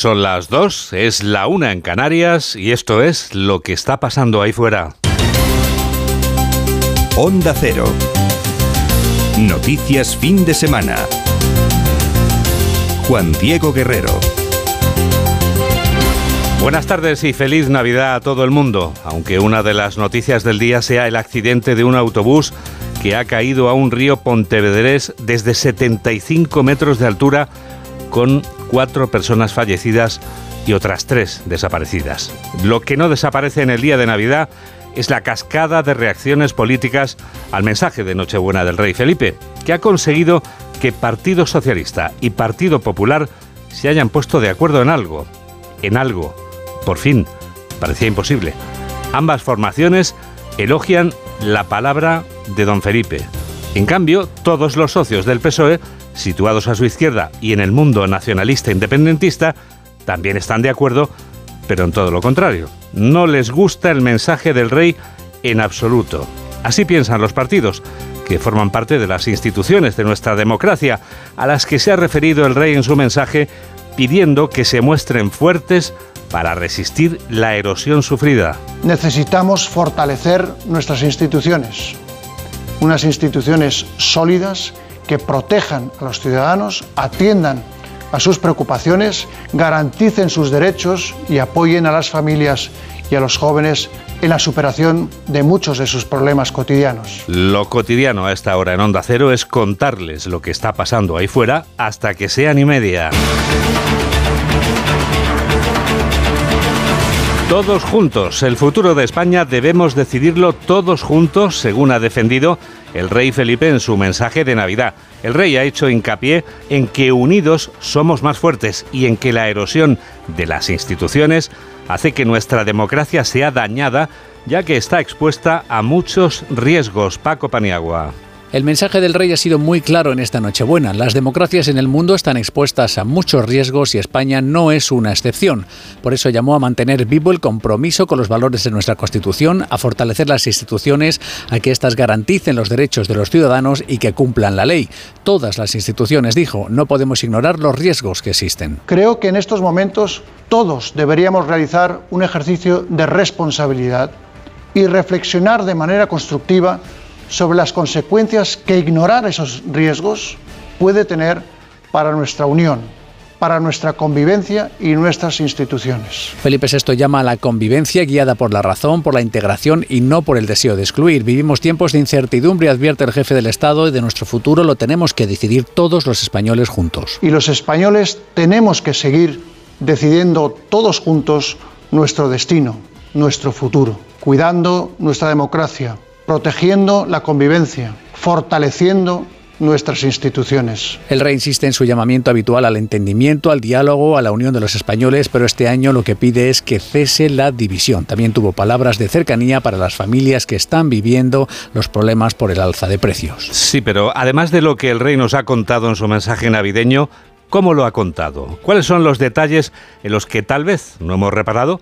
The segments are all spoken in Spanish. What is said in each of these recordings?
Son las dos, es la una en Canarias y esto es lo que está pasando ahí fuera. Onda Cero. Noticias fin de semana. Juan Diego Guerrero. Buenas tardes y feliz Navidad a todo el mundo, aunque una de las noticias del día sea el accidente de un autobús que ha caído a un río Pontevedrés desde 75 metros de altura con cuatro personas fallecidas y otras tres desaparecidas. Lo que no desaparece en el día de Navidad es la cascada de reacciones políticas al mensaje de Nochebuena del rey Felipe, que ha conseguido que Partido Socialista y Partido Popular se hayan puesto de acuerdo en algo, en algo. Por fin, parecía imposible. Ambas formaciones elogian la palabra de don Felipe. En cambio, todos los socios del PSOE situados a su izquierda y en el mundo nacionalista independentista, también están de acuerdo, pero en todo lo contrario. No les gusta el mensaje del rey en absoluto. Así piensan los partidos, que forman parte de las instituciones de nuestra democracia, a las que se ha referido el rey en su mensaje, pidiendo que se muestren fuertes para resistir la erosión sufrida. Necesitamos fortalecer nuestras instituciones, unas instituciones sólidas que protejan a los ciudadanos, atiendan a sus preocupaciones, garanticen sus derechos y apoyen a las familias y a los jóvenes en la superación de muchos de sus problemas cotidianos. Lo cotidiano a esta hora en Onda Cero es contarles lo que está pasando ahí fuera hasta que sean y media. Todos juntos. El futuro de España debemos decidirlo todos juntos, según ha defendido el rey Felipe en su mensaje de Navidad. El rey ha hecho hincapié en que unidos somos más fuertes y en que la erosión de las instituciones hace que nuestra democracia sea dañada, ya que está expuesta a muchos riesgos. Paco Paniagua. El mensaje del rey ha sido muy claro en esta Nochebuena. Las democracias en el mundo están expuestas a muchos riesgos y España no es una excepción. Por eso llamó a mantener vivo el compromiso con los valores de nuestra Constitución, a fortalecer las instituciones, a que éstas garanticen los derechos de los ciudadanos y que cumplan la ley. Todas las instituciones, dijo, no podemos ignorar los riesgos que existen. Creo que en estos momentos todos deberíamos realizar un ejercicio de responsabilidad y reflexionar de manera constructiva sobre las consecuencias que ignorar esos riesgos puede tener para nuestra unión, para nuestra convivencia y nuestras instituciones. Felipe VI llama a la convivencia guiada por la razón, por la integración y no por el deseo de excluir. Vivimos tiempos de incertidumbre, advierte el jefe del Estado, y de nuestro futuro lo tenemos que decidir todos los españoles juntos. Y los españoles tenemos que seguir decidiendo todos juntos nuestro destino, nuestro futuro, cuidando nuestra democracia, protegiendo la convivencia, fortaleciendo nuestras instituciones. El rey insiste en su llamamiento habitual al entendimiento, al diálogo, a la unión de los españoles, pero este año lo que pide es que cese la división. También tuvo palabras de cercanía para las familias que están viviendo los problemas por el alza de precios. Sí, pero además de lo que el rey nos ha contado en su mensaje navideño, ¿cómo lo ha contado? ¿Cuáles son los detalles en los que tal vez no hemos reparado?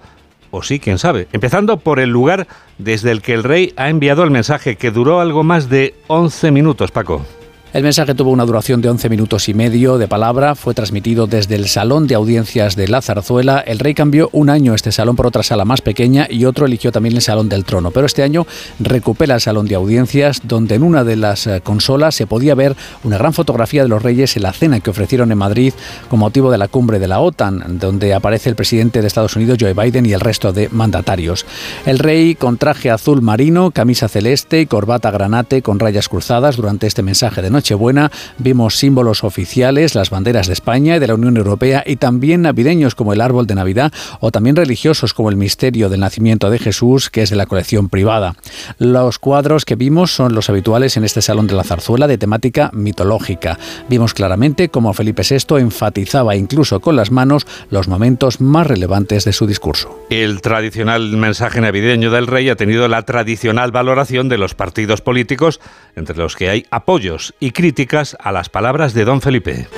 O sí, quién sabe. Empezando por el lugar desde el que el rey ha enviado el mensaje, que duró algo más de 11 minutos, Paco. El mensaje tuvo una duración de 11 minutos y medio de palabra, fue transmitido desde el Salón de Audiencias de la Zarzuela. El rey cambió un año este salón por otra sala más pequeña y otro eligió también el Salón del Trono, pero este año recupera el Salón de Audiencias, donde en una de las eh, consolas se podía ver una gran fotografía de los reyes en la cena que ofrecieron en Madrid con motivo de la cumbre de la OTAN, donde aparece el presidente de Estados Unidos, Joe Biden, y el resto de mandatarios. El rey con traje azul marino, camisa celeste y corbata granate con rayas cruzadas durante este mensaje de Nochebuena vimos símbolos oficiales, las banderas de España y de la Unión Europea y también navideños como el árbol de Navidad o también religiosos como el misterio del nacimiento de Jesús que es de la colección privada. Los cuadros que vimos son los habituales en este Salón de la Zarzuela de temática mitológica. Vimos claramente cómo Felipe VI enfatizaba incluso con las manos los momentos más relevantes de su discurso. El tradicional mensaje navideño del rey ha tenido la tradicional valoración de los partidos políticos, entre los que hay apoyos y críticas a las palabras de don Felipe.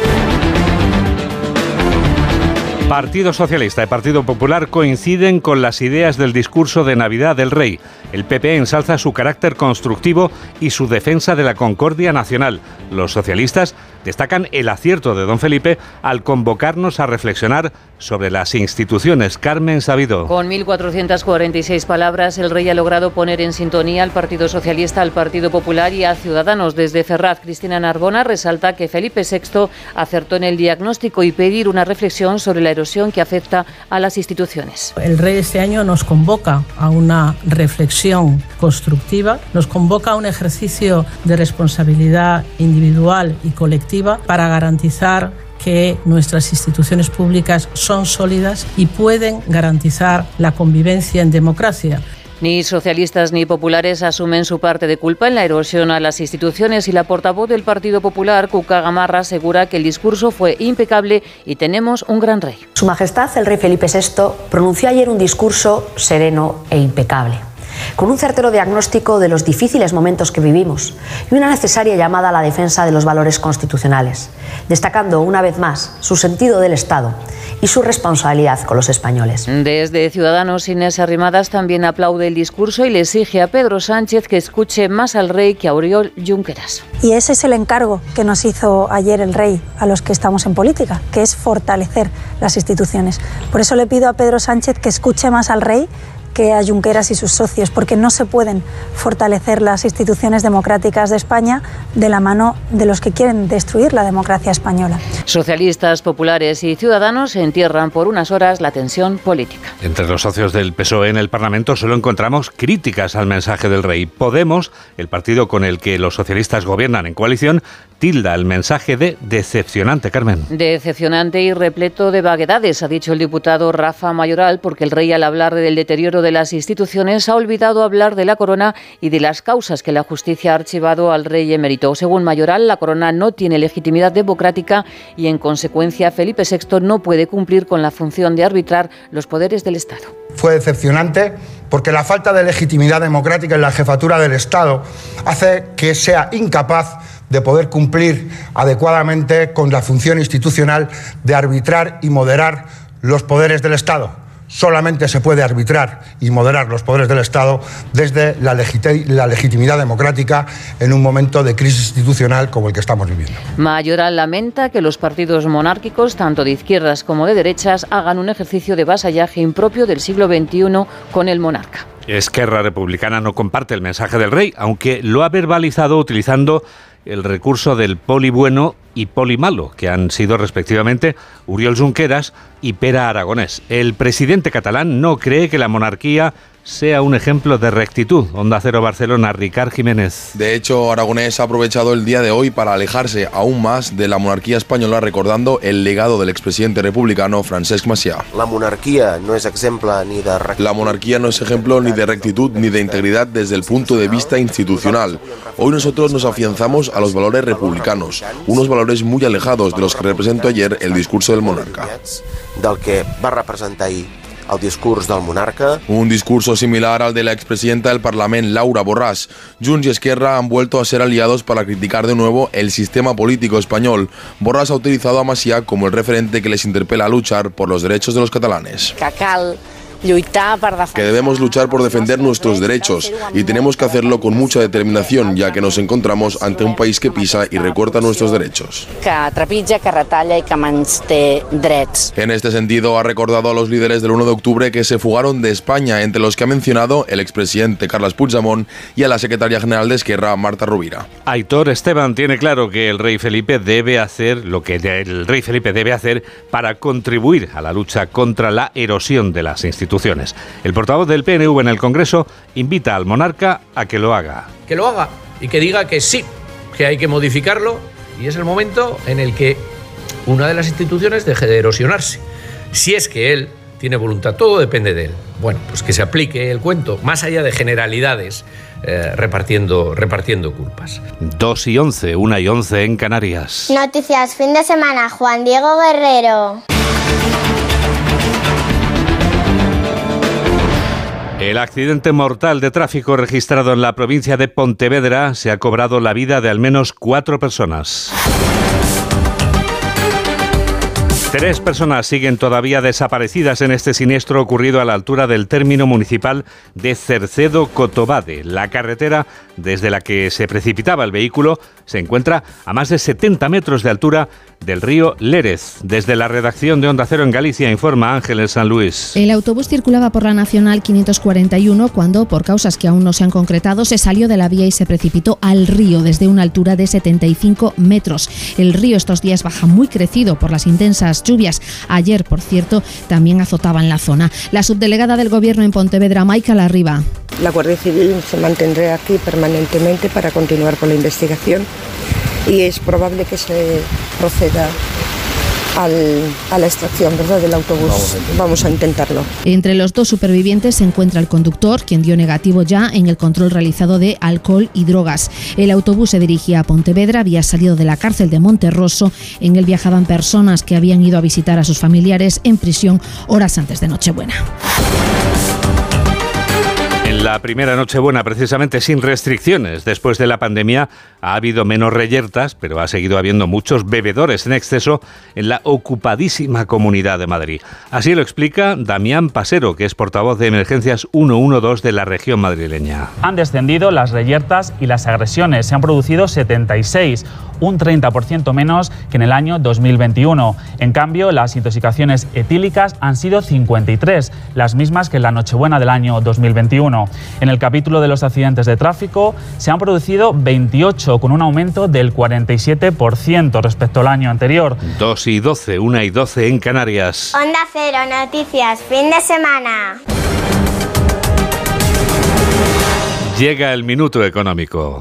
Partido Socialista y Partido Popular coinciden con las ideas del discurso de Navidad del Rey. El PP ensalza su carácter constructivo y su defensa de la concordia nacional. Los socialistas destacan el acierto de don Felipe al convocarnos a reflexionar sobre las instituciones. Carmen Sabido. Con 1.446 palabras, el rey ha logrado poner en sintonía al Partido Socialista, al Partido Popular y a Ciudadanos. Desde Ferraz, Cristina Narbona resalta que Felipe VI acertó en el diagnóstico y pedir una reflexión sobre la erosión que afecta a las instituciones. El rey este año nos convoca a una reflexión constructiva, nos convoca a un ejercicio de responsabilidad individual y colectiva para garantizar que nuestras instituciones públicas son sólidas y pueden garantizar la convivencia en democracia. Ni socialistas ni populares asumen su parte de culpa en la erosión a las instituciones y la portavoz del Partido Popular, Cuca Gamarra, asegura que el discurso fue impecable y tenemos un gran rey. Su Majestad, el rey Felipe VI, pronunció ayer un discurso sereno e impecable con un certero diagnóstico de los difíciles momentos que vivimos y una necesaria llamada a la defensa de los valores constitucionales, destacando una vez más su sentido del Estado y su responsabilidad con los españoles. Desde Ciudadanos, Inés Arrimadas también aplaude el discurso y le exige a Pedro Sánchez que escuche más al rey que a Oriol Junqueras. Y ese es el encargo que nos hizo ayer el rey a los que estamos en política, que es fortalecer las instituciones. Por eso le pido a Pedro Sánchez que escuche más al rey que a Junqueras y sus socios, porque no se pueden fortalecer las instituciones democráticas de España de la mano de los que quieren destruir la democracia española. Socialistas, populares y ciudadanos entierran por unas horas la tensión política. Entre los socios del PSOE en el Parlamento solo encontramos críticas al mensaje del rey. Podemos, el partido con el que los socialistas gobiernan en coalición, tilda el mensaje de decepcionante, Carmen. Decepcionante y repleto de vaguedades, ha dicho el diputado Rafa Mayoral, porque el rey al hablar del deterioro de las instituciones ha olvidado hablar de la corona y de las causas que la justicia ha archivado al rey emérito. Según Mayoral, la corona no tiene legitimidad democrática y en consecuencia Felipe VI no puede cumplir con la función de arbitrar los poderes del Estado. Fue decepcionante porque la falta de legitimidad democrática en la jefatura del Estado hace que sea incapaz de poder cumplir adecuadamente con la función institucional de arbitrar y moderar los poderes del Estado. Solamente se puede arbitrar y moderar los poderes del Estado desde la, legitimidad democrática en un momento de crisis institucional como el que estamos viviendo. Mayoral lamenta que los partidos monárquicos, tanto de izquierdas como de derechas, hagan un ejercicio de vasallaje impropio del siglo XXI con el monarca. Esquerra Republicana no comparte el mensaje del rey, aunque lo ha verbalizado utilizando el recurso del poli bueno y poli malo, que han sido respectivamente Uriol Junqueras y Pera Aragonés. El presidente catalán no cree que la monarquía sea un ejemplo de rectitud. Onda Cero Barcelona, Ricard Jiménez. De hecho, Aragonés ha aprovechado el día de hoy para alejarse aún más de la monarquía española, recordando el legado del expresidente republicano Francesc Macià. La monarquía no es ejemplo ni de rectitud. La monarquía no es ejemplo ni de rectitud ni de integridad desde el punto de vista institucional. Hoy nosotros nos afianzamos a los valores republicanos, unos valores muy alejados de los que representó ayer el discurso del monarca. Del que va representar ahir el discurs del monarca. Un discurso similar al de la expresidenta del Parlamento, Laura Borràs. Junts y Esquerra han vuelto a ser aliados para criticar de nuevo el sistema político español. Borràs ha utilizado a Macià como el referente que les interpela a luchar por los derechos de los catalanes. Que cal que debemos luchar por defender nuestros derechos y tenemos que hacerlo con mucha determinación, ya que nos encontramos ante un país que pisa y recorta nuestros derechos. En este sentido, ha recordado a los líderes del 1 de octubre que se fugaron de España, entre los que ha mencionado el expresidente Carles Puigdemont y a la secretaria general de Esquerra, Marta Rubira. Aitor Esteban tiene claro que el rey Felipe debe hacer lo que el rey Felipe debe hacer para contribuir a la lucha contra la erosión de las instituciones el portavoz del PNV en el Congreso invita al monarca a que lo haga. Que lo haga y que diga que sí, que hay que modificarlo y es el momento en el que una de las instituciones deje de erosionarse. Si es que él tiene voluntad, todo depende de él. Bueno, pues que se aplique el cuento, más allá de generalidades, eh, repartiendo, repartiendo culpas. 2 y 11, 1 y 11 en Canarias. Noticias fin de semana, Juan Diego Guerrero. El accidente mortal de tráfico registrado en la provincia de Pontevedra se ha cobrado la vida de al menos cuatro personas. Tres personas siguen todavía desaparecidas en este siniestro ocurrido a la altura del término municipal de Cercedo-Cotobade. La carretera desde la que se precipitaba el vehículo se encuentra a más de 70 metros de altura del río Lérez. Desde la redacción de Onda Cero en Galicia informa Ángeles San Luis. El autobús circulaba por la Nacional 541 cuando, por causas que aún no se han concretado, se salió de la vía y se precipitó al río desde una altura de 75 metros. El río estos días baja muy crecido por las intensas lluvias. Ayer, por cierto, también azotaban la zona. La subdelegada del Gobierno en Pontevedra, Maika Larriba. La Guardia Civil se mantendrá aquí permanentemente para continuar con la investigación y es probable que se proceda a la extracción ¿verdad? del autobús. Vamos a, intentarlo. Entre los dos supervivientes se encuentra el conductor, quien dio negativo ya en el control realizado de alcohol y drogas. El autobús se dirigía a Pontevedra, había salido de la cárcel de Monterroso. En él viajaban personas que habían ido a visitar a sus familiares en prisión horas antes de Nochebuena. La primera Nochebuena, precisamente sin restricciones, después de la pandemia, ha habido menos reyertas, pero ha seguido habiendo muchos bebedores en exceso en la ocupadísima comunidad de Madrid. Así lo explica Damián Pasero, que es portavoz de Emergencias 112 de la región madrileña. Han descendido las reyertas y las agresiones. Se han producido 76 un 30% menos que en el año 2021. En cambio, las intoxicaciones etílicas han sido 53, las mismas que en la Nochebuena del año 2021. En el capítulo de los accidentes de tráfico se han producido 28, con un aumento del 47% respecto al año anterior. 2 y 12, 1 y 12 en Canarias. Onda Cero, noticias, fin de semana. Llega el minuto económico.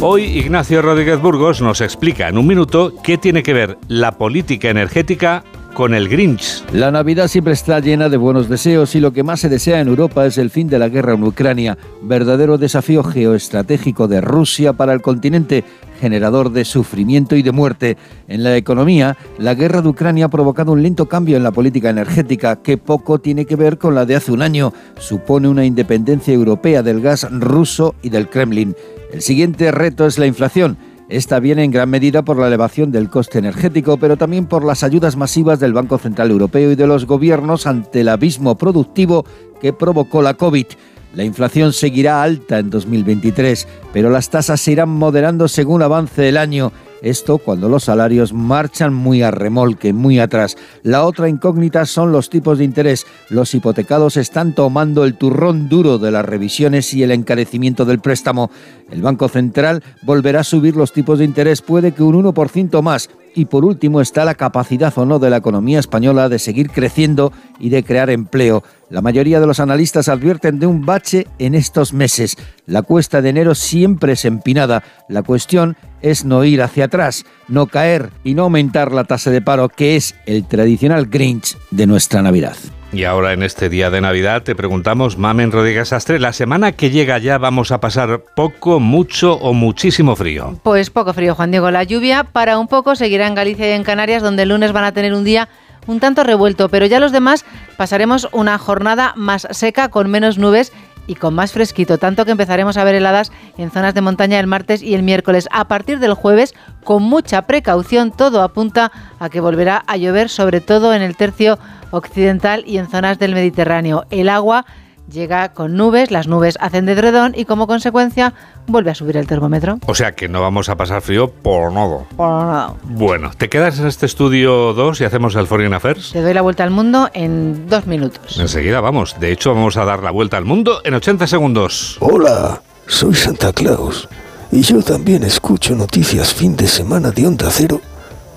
Hoy Ignacio Rodríguez Burgos nos explica en un minuto qué tiene que ver la política energética con el Grinch. La Navidad siempre está llena de buenos deseos y lo que más se desea en Europa es el fin de la guerra en Ucrania, verdadero desafío geoestratégico de Rusia para el continente, generador de sufrimiento y de muerte. En la economía, la guerra de Ucrania ha provocado un lento cambio en la política energética que poco tiene que ver con la de hace un año. Supone una independencia europea del gas ruso y del Kremlin. El siguiente reto es la inflación. Esta viene en gran medida por la elevación del coste energético, pero también por las ayudas masivas del Banco Central Europeo y de los gobiernos ante el abismo productivo que provocó la COVID. La inflación seguirá alta en 2023, pero las tasas se irán moderando según avance el año esto cuando los salarios marchan muy a remolque, muy atrás. La otra incógnita son los tipos de interés. Los hipotecados están tomando el turrón duro de las revisiones y el encarecimiento del préstamo. El Banco Central volverá a subir los tipos de interés, puede que un 1% más. Y por último está la capacidad o no de la economía española de seguir creciendo y de crear empleo. La mayoría de los analistas advierten de un bache en estos meses. La cuesta de enero siempre es empinada. La cuestión es no ir hacia atrás, no caer y no aumentar la tasa de paro, que es el tradicional Grinch de nuestra Navidad. Y ahora en este día de Navidad te preguntamos, Mamen Rodríguez Astre, la semana que llega ya vamos a pasar poco, mucho o muchísimo frío. Pues poco frío, Juan Diego. La lluvia para un poco seguirá en Galicia y en Canarias, donde el lunes van a tener un día un tanto revuelto, pero ya los demás pasaremos una jornada más seca con menos nubes y con más fresquito, tanto que empezaremos a ver heladas en zonas de montaña el martes y el miércoles. A partir del jueves, con mucha precaución, todo apunta a que volverá a llover, sobre todo en el tercio occidental y en zonas del Mediterráneo. El agua llega con nubes, las nubes hacen de dredón y como consecuencia vuelve a subir el termómetro. O sea que no vamos a pasar frío por nada. Por nada. Bueno, ¿te quedas en este estudio 2 y hacemos el Foreign Affairs? Te doy la vuelta al mundo en dos minutos. Enseguida vamos. De hecho, vamos a dar la vuelta al mundo en 80 segundos. Hola, soy Santa Claus y yo también escucho noticias fin de semana de Onda Cero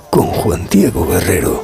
con Juan Diego Guerrero.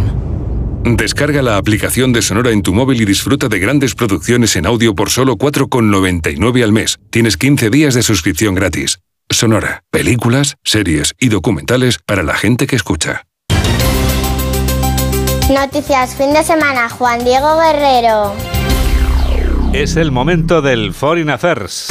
Descarga la aplicación de Sonora en tu móvil y disfruta de grandes producciones en audio por solo 4,99 al mes. Tienes 15 días de suscripción gratis. Sonora, películas, series y documentales para la gente que escucha. Noticias fin de semana, Juan Diego Guerrero. Es el momento del Foreign Affairs.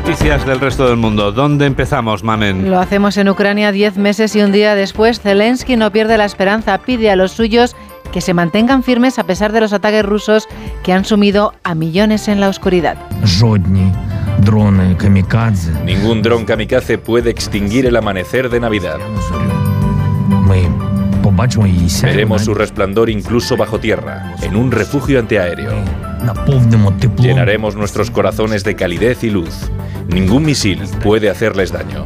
Noticias del resto del mundo. ¿Dónde empezamos, Mamen? Lo hacemos en Ucrania diez meses y un día después. Zelensky no pierde la esperanza, pide a los suyos que se mantengan firmes a pesar de los ataques rusos que han sumido a millones en la oscuridad. Ningún dron kamikaze puede extinguir el amanecer de Navidad. Veremos su resplandor incluso bajo tierra, en un refugio antiaéreo. Llenaremos nuestros corazones de calidez y luz. Ningún misil puede hacerles daño.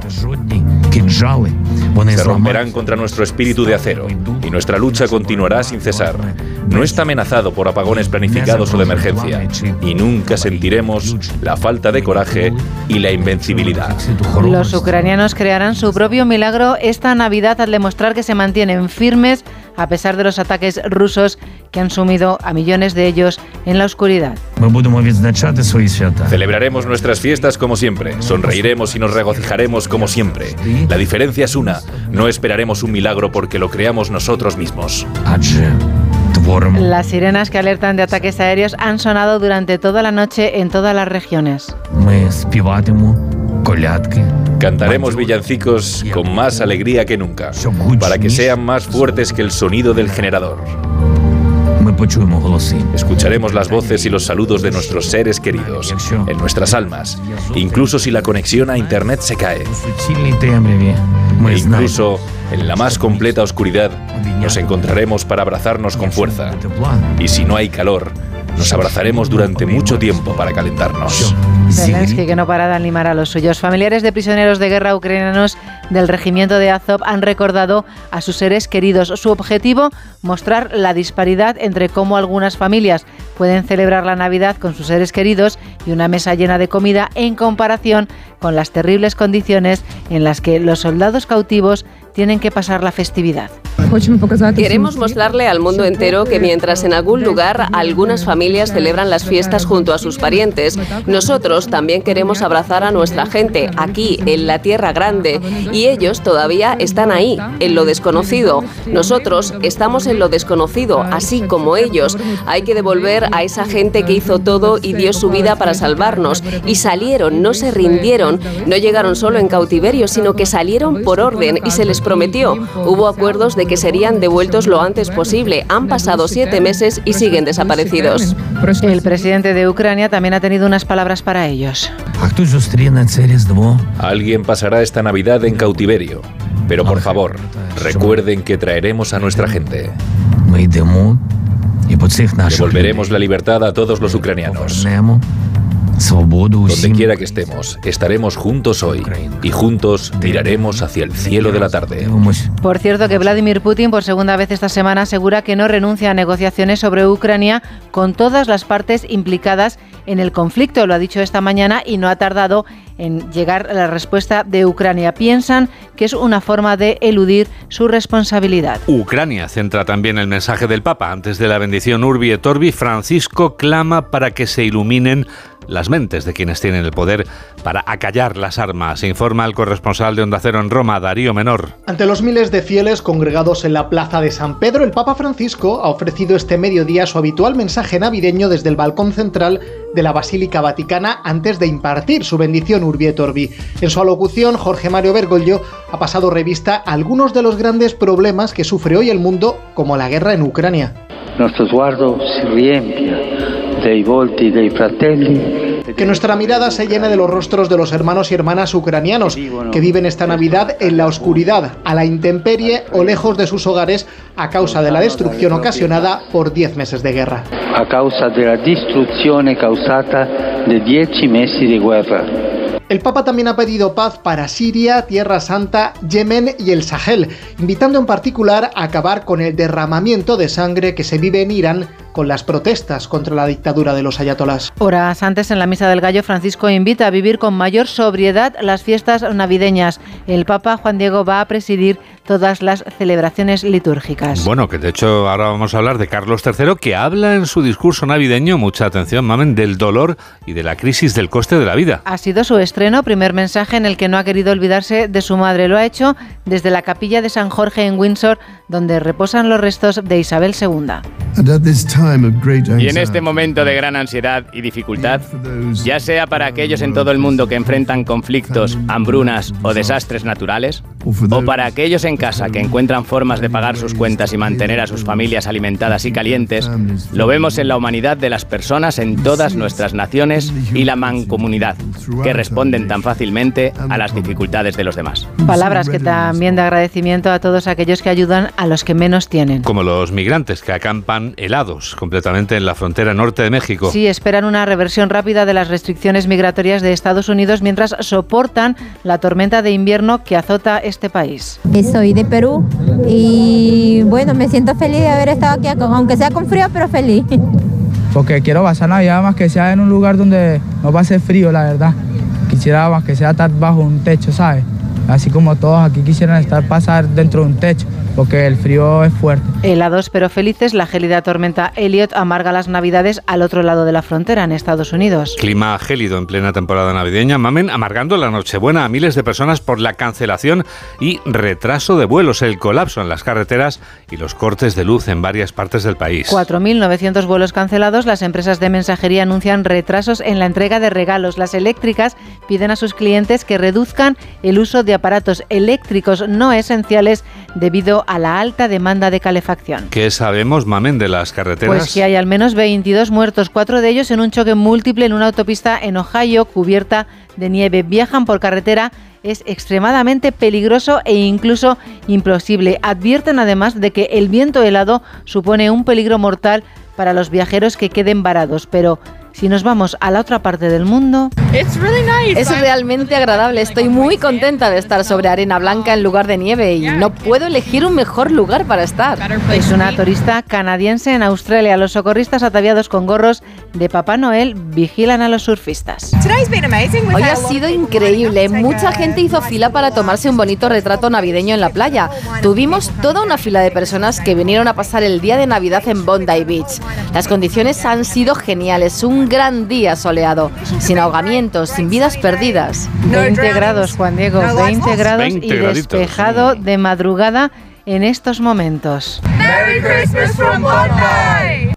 Se romperán contra nuestro espíritu de acero y nuestra lucha continuará sin cesar. No está amenazado por apagones planificados o de emergencia y nunca sentiremos la falta de coraje y la invencibilidad. Los ucranianos crearán su propio milagro esta Navidad al demostrar que se mantienen firmes a pesar de los ataques rusos que han sumido a millones de ellos en la oscuridad. Celebraremos nuestras fiestas como siempre, sonreiremos y nos regocijaremos como siempre. La diferencia es una, no esperaremos un milagro porque lo creamos nosotros mismos. Las sirenas que alertan de ataques aéreos han sonado durante toda la noche en todas las regiones. Cantaremos villancicos con más alegría que nunca, para que sean más fuertes que el sonido del generador. Escucharemos las voces y los saludos de nuestros seres queridos, en nuestras almas, incluso si la conexión a Internet se cae. E incluso en la más completa oscuridad nos encontraremos para abrazarnos con fuerza. Y si no hay calor, nos abrazaremos durante mucho tiempo para calentarnos. Zelensky, que no para de animar a los suyos. Familiares de prisioneros de guerra ucranianos del regimiento de Azov han recordado a sus seres queridos. Su objetivo, mostrar la disparidad entre cómo algunas familias pueden celebrar la Navidad con sus seres queridos y una mesa llena de comida en comparación con las terribles condiciones en las que los soldados cautivos tienen que pasar la festividad. Queremos mostrarle al mundo entero que mientras en algún lugar algunas familias celebran las fiestas junto a sus parientes, nosotros también queremos abrazar a nuestra gente aquí, en la Tierra Grande, y ellos todavía están ahí, en lo desconocido. Nosotros estamos en lo desconocido, así como ellos. Hay que devolver a esa gente que hizo todo y dio su vida para salvarnos, y salieron, no se rindieron, no llegaron solo en cautiverio, sino que salieron por orden y se les prometió. Hubo acuerdos de que serían devueltos lo antes posible. Han pasado siete meses y siguen desaparecidos. El presidente de Ucrania también ha tenido unas palabras para ellos. Alguien pasará esta Navidad en cautiverio. Pero por favor, recuerden que traeremos a nuestra gente. Devolveremos la libertad a todos los ucranianos. Donde quiera que estemos, estaremos juntos hoy y juntos miraremos hacia el cielo de la tarde. Por cierto que Vladimir Putin por segunda vez esta semana asegura que no renuncia a negociaciones sobre Ucrania con todas las partes implicadas en el conflicto. Lo ha dicho esta mañana y no ha tardado en llegar a la respuesta de Ucrania. Piensan que es una forma de eludir su responsabilidad. Ucrania centra también el mensaje del Papa. Antes de la bendición Urbi et Orbi, Francisco clama para que se iluminen las mentes de quienes tienen el poder para acallar las armas, informa el corresponsal de Onda Cero en Roma, Darío Menor. Ante los miles de fieles congregados en la plaza de San Pedro, el Papa Francisco ha ofrecido este mediodía su habitual mensaje navideño desde el balcón central de la Basílica Vaticana antes de impartir su bendición Urbi et Orbi. En su alocución, Jorge Mario Bergoglio ha pasado revista a algunos de los grandes problemas que sufre hoy el mundo, como la guerra en Ucrania. Nuestro sguardo si riempia dei volti dei fratelli que nuestra mirada se llene de los rostros de los hermanos y hermanas ucranianos que viven esta Navidad en la oscuridad, a la intemperie o lejos de sus hogares a causa de la destrucción ocasionada por 10 meses de guerra. a causa della distruzione causata de 10 mesi di guerra. El Papa también ha pedido paz para Siria, Tierra Santa, Yemen y el Sahel, invitando en particular a acabar con el derramamiento de sangre que se vive en Irán con las protestas contra la dictadura de los ayatolás. Horas antes, en la Misa del Gallo, Francisco invita a vivir con mayor sobriedad las fiestas navideñas. El Papa Juan Diego va a presidir todas las celebraciones litúrgicas. Bueno, que de hecho ahora vamos a hablar de Carlos III, que habla en su discurso navideño, mucha atención, mamen, del dolor y de la crisis del coste de la vida. Ha sido su estreno, primer mensaje en el que no ha querido olvidarse de su madre. Lo ha hecho desde la capilla de San Jorge en Windsor, donde reposan los restos de Isabel II. Y en este momento de gran ansiedad y dificultad, ya sea para aquellos en todo el mundo que enfrentan conflictos, hambrunas o desastres naturales, o para aquellos en casa que encuentran formas de pagar sus cuentas y mantener a sus familias alimentadas y calientes, lo vemos en la humanidad de las personas en todas nuestras naciones y la mancomunidad, que responden tan fácilmente a las dificultades de los demás. Palabras que también de agradecimiento a todos aquellos que ayudan a los que menos tienen. Como los migrantes que acampan helados completamente en la frontera norte de México. Sí, esperan una reversión rápida de las restricciones migratorias de Estados Unidos mientras soportan la tormenta de invierno que azota este país. Soy de Perú y bueno, me siento feliz de haber estado aquí, aunque sea con frío, pero feliz. Porque quiero pasar Navidad más que sea en un lugar donde no va a ser frío, la verdad. Quisiera más que sea estar bajo un techo, ¿sabes? Así como todos aquí quisieran estar pasar dentro de un techo porque el frío es fuerte. Helados pero felices, la gélida tormenta Elliot amarga las navidades al otro lado de la frontera, en Estados Unidos. Clima gélido en plena temporada navideña, mamen, amargando la Nochebuena a miles de personas por la cancelación y retraso de vuelos, el colapso en las carreteras y los cortes de luz en varias partes del país. 4.900 vuelos cancelados, las empresas de mensajería anuncian retrasos en la entrega de regalos. Las eléctricas piden a sus clientes que reduzcan el uso de aparatos eléctricos no esenciales debido a la alta demanda de calefacción. ¿Qué sabemos, mamen, de las carreteras? Pues que hay al menos 22 muertos, cuatro de ellos en un choque múltiple en una autopista en Ohio cubierta de nieve. Viajan por carretera es extremadamente peligroso e incluso imposible. Advierten además de que el viento helado supone un peligro mortal para los viajeros que queden varados, pero si nos vamos a la otra parte del mundo... Es realmente agradable. Estoy muy contenta de estar sobre arena blanca en lugar de nieve y no puedo elegir un mejor lugar para estar. Es una turista canadiense en Australia. Los socorristas ataviados con gorros de Papá Noel vigilan a los surfistas. Hoy ha sido increíble. Mucha gente hizo fila para tomarse un bonito retrato navideño en la playa. Tuvimos toda una fila de personas que vinieron a pasar el día de Navidad en Bondi Beach. Las condiciones han sido geniales. Un gran día soleado, sin ahogamientos, sin vidas perdidas. 20 grados, Juan Diego, 20 grados y despejado de madrugada en estos momentos.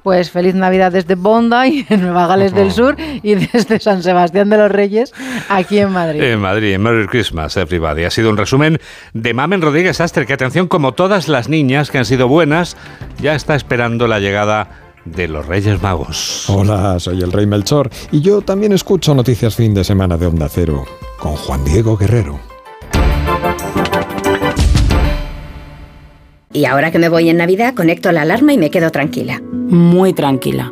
Pues feliz Navidad desde Bondi, en Nueva Gales del Sur, y desde San Sebastián de los Reyes, aquí en Madrid. En Madrid, Merry Christmas, everybody. Ha sido un resumen de Mamen Rodríguez Astre, que atención, como todas las niñas que han sido buenas, ya está esperando la llegada de los Reyes Magos. Hola, soy el Rey Melchor y yo también escucho noticias fin de semana de Onda Cero con Juan Diego Guerrero. Y ahora que me voy en Navidad, conecto la alarma y me quedo tranquila. Muy tranquila.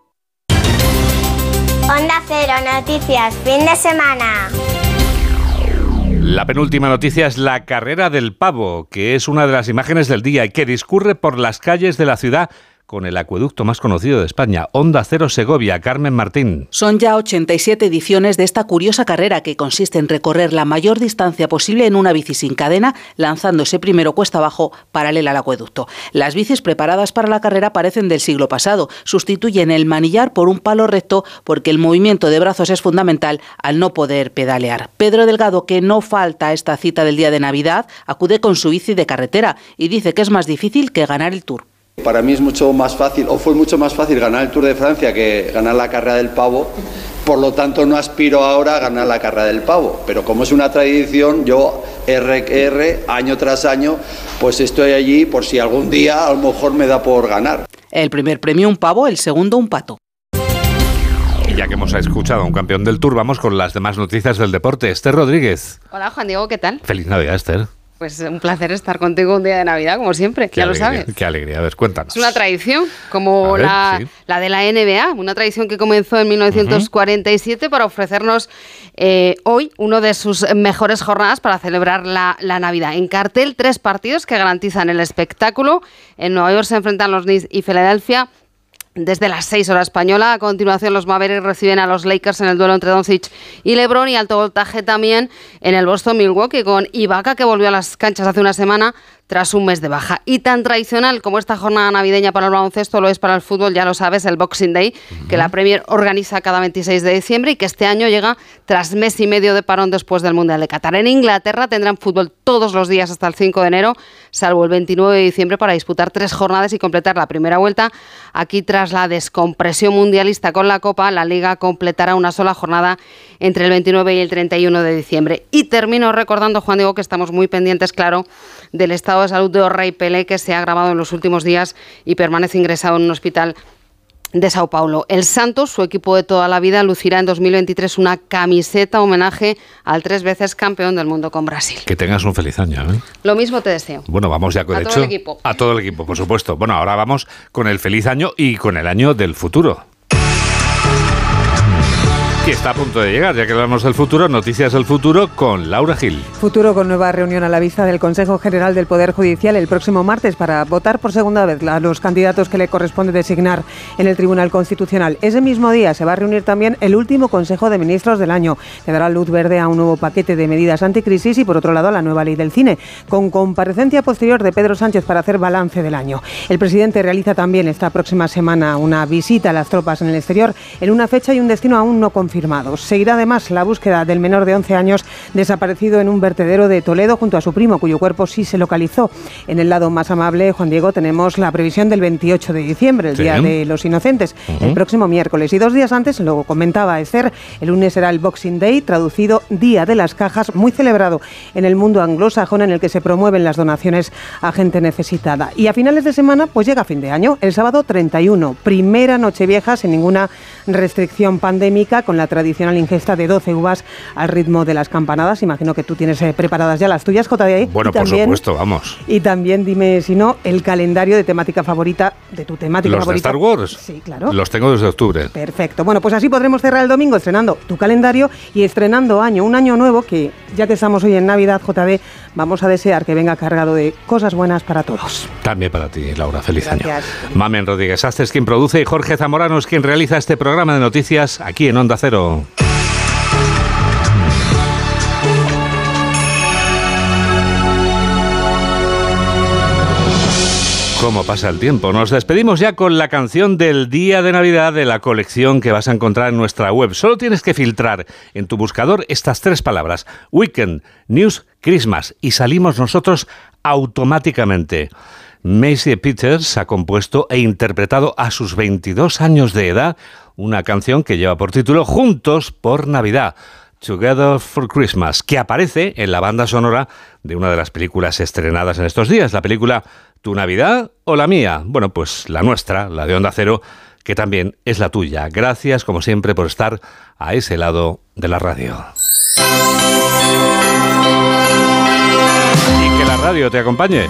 Onda Cero Noticias, fin de semana. La penúltima noticia es la carrera del pavo, que es una de las imágenes del día y que discurre por las calles de la ciudad con el acueducto más conocido de España, Onda Cero Segovia, Carmen Martín. Son ya 87 ediciones de esta curiosa carrera que consiste en recorrer la mayor distancia posible en una bici sin cadena, lanzándose primero cuesta abajo paralela al acueducto. Las bicis preparadas para la carrera parecen del siglo pasado, sustituyen el manillar por un palo recto porque el movimiento de brazos es fundamental al no poder pedalear. Pedro Delgado, que no falta a esta cita del día de Navidad, acude con su bici de carretera y dice que es más difícil que ganar el Tour. Para mí es mucho más fácil, o fue mucho más fácil ganar el Tour de Francia que ganar la carrera del pavo. Por lo tanto, no aspiro ahora a ganar la carrera del pavo. Pero como es una tradición, yo RR, año tras año, pues estoy allí por si algún día a lo mejor me da por ganar. El primer premio un pavo, el segundo un pato. Y ya que hemos escuchado a un campeón del Tour, vamos con las demás noticias del deporte. Esther Rodríguez. Hola, Juan Diego, ¿qué tal? Feliz Navidad, Esther. Pues un placer estar contigo un día de Navidad, como siempre, ya lo sabes. Qué alegría, a ver, cuéntanos. Es una tradición, como la, de la NBA, una tradición que comenzó en 1947 para ofrecernos eh, hoy uno de sus mejores jornadas para celebrar la, la, Navidad. En cartel, tres partidos que garantizan el espectáculo. En Nueva York se enfrentan los Knicks y Filadelfia desde las 6 horas española. A continuación, los Mavericks reciben a los Lakers en el duelo entre Doncic y LeBron y alto voltaje también en el Boston Milwaukee con Ibaka que volvió a las canchas hace una semana tras un mes de baja. Y tan tradicional como esta jornada navideña para el baloncesto lo es para el fútbol, ya lo sabes, el Boxing Day, que la Premier organiza cada 26 de diciembre y que este año llega tras mes y medio de parón después del Mundial de Qatar. En Inglaterra tendrán fútbol todos los días hasta el 5 de enero, salvo el 29 de diciembre, para disputar tres jornadas y completar la primera vuelta. Aquí, tras la descompresión mundialista con la Copa, la Liga completará una sola jornada entre el 29 y el 31 de diciembre. Y termino recordando, Juan Diego, que estamos muy pendientes, claro, del estado de salud de Orrey Pelé, que se ha agravado en los últimos días y permanece ingresado en un hospital de Sao Paulo. El Santos, su equipo de toda la vida, lucirá en 2023 una camiseta homenaje al tres veces campeón del mundo con Brasil. Que tengas un feliz año. ¿eh? Lo mismo te deseo. Bueno, vamos ya con a hecho, todo el equipo. A todo el equipo, por supuesto. Bueno, ahora vamos con el feliz año y con el año del futuro que está a punto de llegar, ya que hablamos del futuro, noticias del futuro con Laura Gil. Futuro con nueva reunión a la vista del Consejo General del Poder Judicial el próximo martes para votar por segunda vez a los candidatos que le corresponde designar en el Tribunal Constitucional. Ese mismo día se va a reunir también el último Consejo de Ministros del año, que dará luz verde a un nuevo paquete de medidas anticrisis y, por otro lado, a la nueva ley del cine, con comparecencia posterior de Pedro Sánchez para hacer balance del año. El presidente realiza también esta próxima semana una visita a las tropas en el exterior en una fecha y un destino aún no confirmados confirmados. Seguirá además la búsqueda del menor de 11 años desaparecido en un vertedero de Toledo junto a su primo, cuyo cuerpo sí se localizó. En el lado más amable, Juan Diego, tenemos la previsión del 28 de diciembre, el Día de los Inocentes, el próximo miércoles. Y dos días antes, lo comentaba Esther, el lunes será el Boxing Day, traducido Día de las Cajas, muy celebrado en el mundo anglosajón en el que se promueven las donaciones a gente necesitada. Y a finales de semana, pues llega fin de año, el sábado 31, primera noche vieja sin ninguna restricción pandémica, con la tradicional ingesta de 12 uvas al ritmo de las campanadas. Imagino que tú tienes eh, preparadas ya las tuyas, JDI. Bueno, por supuesto, vamos. Y también dime si no, el calendario de temática favorita, de tu temática ¿Los favorita. de Star Wars? Sí, claro. Los tengo desde octubre. Perfecto. Bueno, pues así podremos cerrar el domingo estrenando tu calendario y estrenando año, un año nuevo que ya que estamos hoy en Navidad, JB, vamos a desear que venga cargado de cosas buenas para todos. También para ti, Laura. Feliz Gracias. año. Mamen Rodríguez Astes es quien produce y Jorge Zamorano es quien realiza este programa de noticias aquí en Onda Cero. ¿Cómo pasa el tiempo? Nos despedimos ya con la canción del día de Navidad de la colección que vas a encontrar en nuestra web. Solo tienes que filtrar en tu buscador estas tres palabras: Weekend, News, Christmas y salimos nosotros automáticamente. Macy Peters ha compuesto e interpretado a sus 22 años de edad una canción que lleva por título Juntos por Navidad. Together for Christmas, que aparece en la banda sonora de una de las películas estrenadas en estos días, la película ¿Tu Navidad o la mía? Bueno, pues la nuestra, la de Onda Cero, que también es la tuya. Gracias, como siempre, por estar a ese lado de la radio. Y que la radio te acompañe.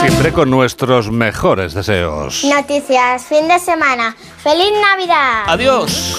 Siempre con nuestros mejores deseos. Noticias, fin de semana. ¡Feliz Navidad! Adiós.